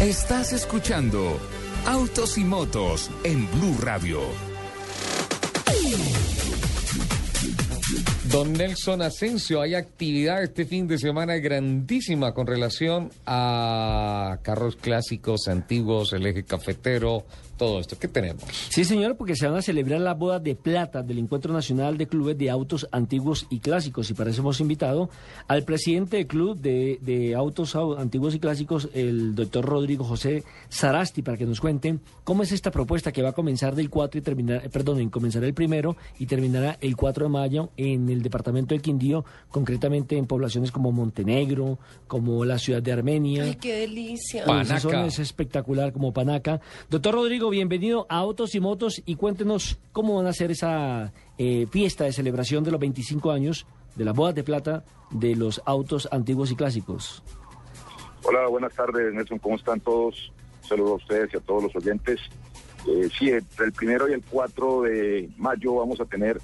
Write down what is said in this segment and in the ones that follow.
Estás escuchando Autos y Motos en Blue Radio. Don Nelson Asensio, hay actividad este fin de semana grandísima con relación a carros clásicos, antiguos, el eje cafetero, todo esto. ¿Qué tenemos? Sí, señor, porque se van a celebrar las bodas de plata del Encuentro Nacional de Clubes de Autos Antiguos y Clásicos. Y para eso hemos invitado al presidente del Club de, Autos Antiguos y Clásicos, el doctor Rodrigo José Sarasti, para que nos cuenten cómo es esta propuesta que va a comenzar del 4 y terminar, eh, perdón, comenzará el primero y terminará el 4 de mayo en el departamento del Quindío, concretamente en poblaciones como Montenegro, como la ciudad de Armenia. ¡Ay, qué delicia! Panaca. Es espectacular como Panaca. Doctor Rodrigo, bienvenido a Autos y Motos y cuéntenos cómo van a ser esa eh, fiesta de celebración de los 25 años de las bodas de plata de los autos antiguos y clásicos. Hola, buenas tardes Nelson, ¿cómo están todos? Saludos a ustedes y a todos los oyentes. Eh, sí, entre el primero y el 4 de mayo vamos a tener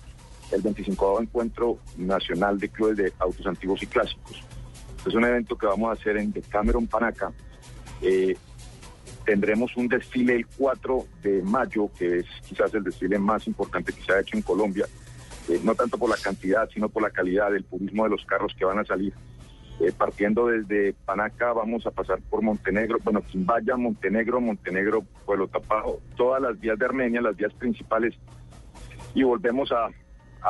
el 25 Encuentro Nacional de Clubes de Autos Antiguos y Clásicos. Es un evento que vamos a hacer en Cameron Panaca. Eh, Tendremos un desfile el 4 de mayo, que es quizás el desfile más importante que se ha hecho en Colombia, eh, no tanto por la cantidad, sino por la calidad del purismo de los carros que van a salir. Eh, partiendo desde Panaca vamos a pasar por Montenegro, bueno, vaya Montenegro, Montenegro, Pueblo Tapado, todas las vías de Armenia, las vías principales, y volvemos a,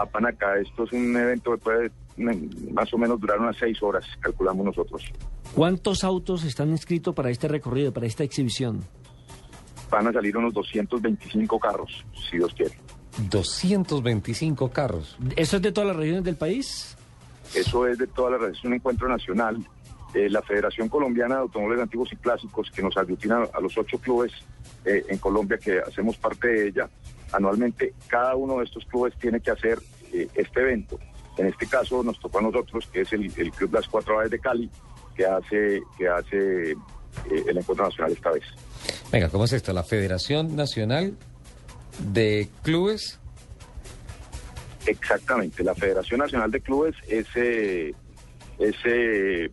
Panaca. Esto es un evento que puede más o menos durar unas seis horas, calculamos nosotros. ¿Cuántos autos están inscritos para este recorrido, para esta exhibición? Van a salir unos 225 carros, si Dios quiere. 225 carros. ¿Eso es de todas las regiones del país? Eso es de todas las regiones, es un encuentro nacional. Eh, la Federación Colombiana de Automóviles Antiguos y Clásicos, que nos aglutina a los ocho clubes eh, en Colombia que hacemos parte de ella, anualmente cada uno de estos clubes tiene que hacer eh, este evento. En este caso nos tocó a nosotros, que es el, el Club Las Cuatro Aves de Cali, que hace, que hace eh, el Encuentro Nacional esta vez. Venga, ¿cómo es esto? La Federación Nacional de Clubes. Exactamente, la Federación Nacional de Clubes es, eh, eh,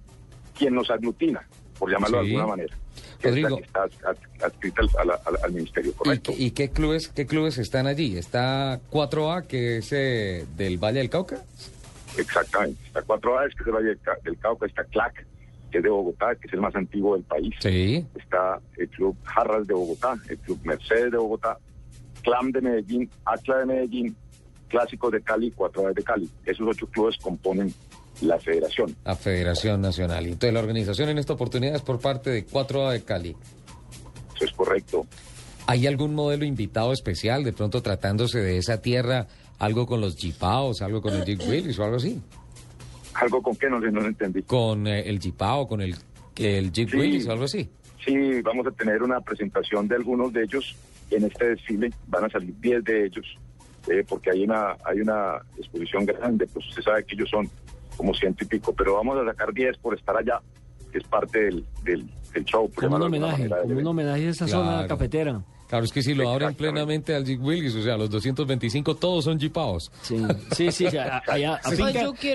quien nos aglutina, por llamarlo de alguna manera. Rodrigo. está adscrita al, ministerio, correcto. ¿Y, qué clubes qué clubes están allí? ¿Está 4A, que es del Valle del Cauca? Exactamente, está 4A, es que es el Valle del Cauca, está CLAC, que es de Bogotá, que es el más antiguo del país. Sí. Está el Club Jarras de Bogotá, el Club Mercedes de Bogotá, Clam de Medellín, Atla de Medellín, Clásicos de Cali, Cuatro Aves de Cali. Esos ocho clubes componen la federación. La Federación Nacional. Entonces la organización en esta oportunidad es por parte de Cuatro Aves de Cali. Eso es correcto. ¿Hay algún modelo invitado especial, de pronto tratándose de esa tierra, algo con los Jeepaos, algo con el Jeep Willis o algo así? ¿Algo con qué? No, no entendí. ¿Con eh, el Jeepao, con el, el Jeep Willis o algo así? Sí, vamos a tener una presentación de algunos de ellos en este desfile. Van a salir 10 de ellos, eh, porque hay una, hay una exposición grande, pues usted sabe que ellos son como ciento y pico, pero vamos a sacar 10 por estar allá, que es parte del, del, show. Como un homenaje, como un homenaje a esa zona cafetera. Claro, es que si lo abren plenamente al Jeep Willis, o sea, los 225 todos son jeepaos. Sí, sí, sí, allá,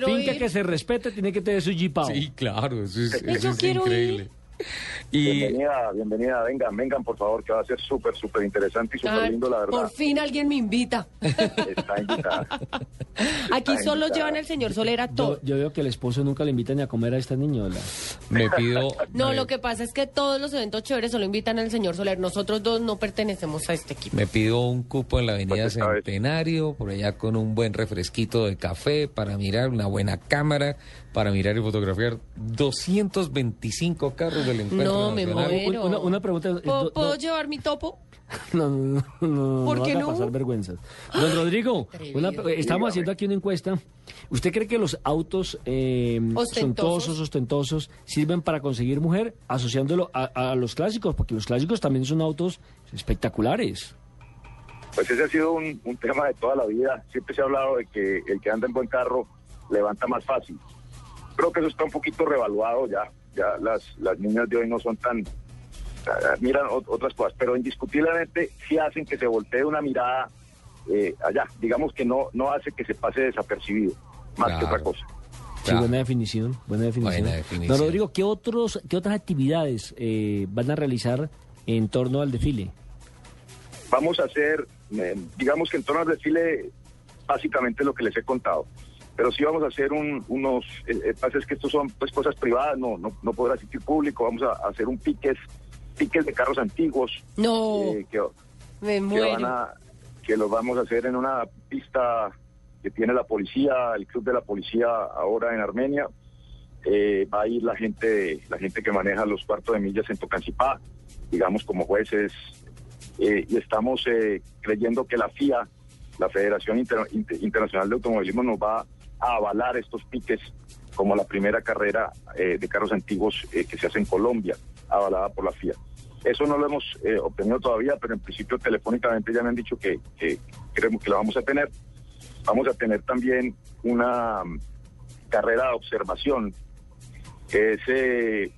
finca, que se respete tiene que tener su jeepao. Sí, claro, eso es, eso es increíble. Bienvenida, bienvenida, vengan, vengan por favor, que va a ser súper, súper interesante y súper lindo, la verdad. Por fin alguien me invita. Está invitada. Aquí solo llevan el señor Solera todo. Yo, veo que el esposo nunca le invita ni a comer a esta niñola. Me pido... No, lo que pasa es que todos los eventos chéveres solo invitan al señor Soler. Nosotros dos no pertenecemos a este equipo. Me pido un cupo en la avenida pues Centenario, por allá con un buen refresquito de café para mirar una buena cámara, para mirar y fotografiar 225 carros del encuentro No, me muero. Una, una pregunta. ¿Puedo, do- puedo do- llevar mi topo? No, no, no, no, ¿Por no qué no? pasar vergüenzas. Don Rodrigo, una- estamos haciendo aquí una encuesta. ¿Usted cree que los autos eh, Ostentosos. ostentosos, sirven para conseguir mujer, asociándolo a, a los clásicos? Porque los clásicos también son autos espectaculares. Pues ese ha sido un, un tema de toda la vida. Siempre se ha hablado de que el que anda en buen carro levanta más fácil. Creo que eso está un poquito revaluado ya. Ya las, las niñas de hoy no son tan... ah, Miran ot- otras cosas, pero indiscutiblemente sí hacen que se voltee una mirada eh, allá. Digamos que no, no hace que se pase desapercibido, más que otra cosa. Sí, buena definición, buena definición. Buena definición. Don Rodrigo, ¿qué, otros, qué otras actividades eh, van a realizar en torno al desfile? Vamos a hacer, eh, digamos que en torno al desfile, básicamente lo que les he contado. Pero sí vamos a hacer un- unos, eh, eh, pasa es que estos son pues cosas privadas, no, no, no podrá asistir público, vamos a, hacer un piques, piques de carros antiguos, No, eh, que, me que muero. van a, que los vamos a hacer en una pista que tiene la policía, el club de la policía ahora en Armenia. Eh, va a ir la gente, la gente que maneja los cuartos de millas en Tocancipá, digamos como jueces, eh, y estamos eh, creyendo que la FIA, la Federación Inter- Inter- Internacional de Automovilismo, nos va avalar estos piques como la primera carrera eh, de carros antiguos eh, que se hace en Colombia, avalada por la FIA. Eso no lo hemos eh, obtenido todavía, pero en principio telefónicamente ya me han dicho que, creemos que la vamos a tener. Vamos a tener también una mm, carrera de observación que es eh,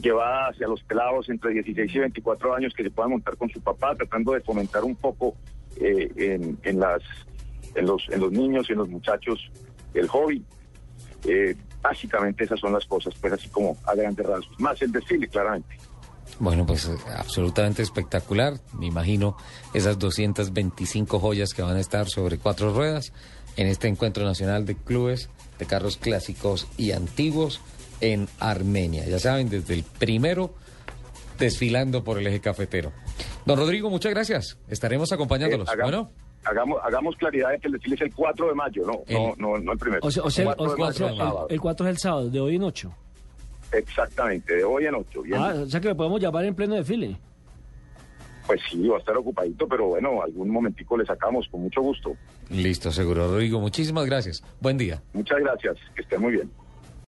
llevada hacia los pelados entre 16 y 24 años que se puedan montar con su papá, tratando de fomentar un poco en los niños y en los muchachos el hobby. Eh, básicamente esas son las cosas, pues así como a grandes rasgos. Más el desfile, claramente. Bueno, pues eh, absolutamente espectacular. Me imagino esas 225 joyas que van a estar sobre cuatro ruedas en este encuentro nacional de clubes de carros clásicos y antiguos en Armenia. Ya saben, desde el primero desfilando por el eje cafetero. Don Rodrigo, muchas gracias. Estaremos acompañándolos. Eh, bueno, hagamos, hagamos claridad de que el desfile es el 4 de mayo, no, El- no, no, no el primero. O sea, o sea, El o- 4 de o mayo, sea, el sábado. el, el 4 es el sábado, de hoy en 8. Exactamente, de hoy en 8. Bien. Ah, o sea que lo podemos llamar en pleno desfile. Pues sí, va a estar ocupadito, pero bueno, algún momentico le sacamos con mucho gusto. listo, seguro. Rodrigo, muchísimas gracias. Buen día. Muchas gracias, que estén muy bien.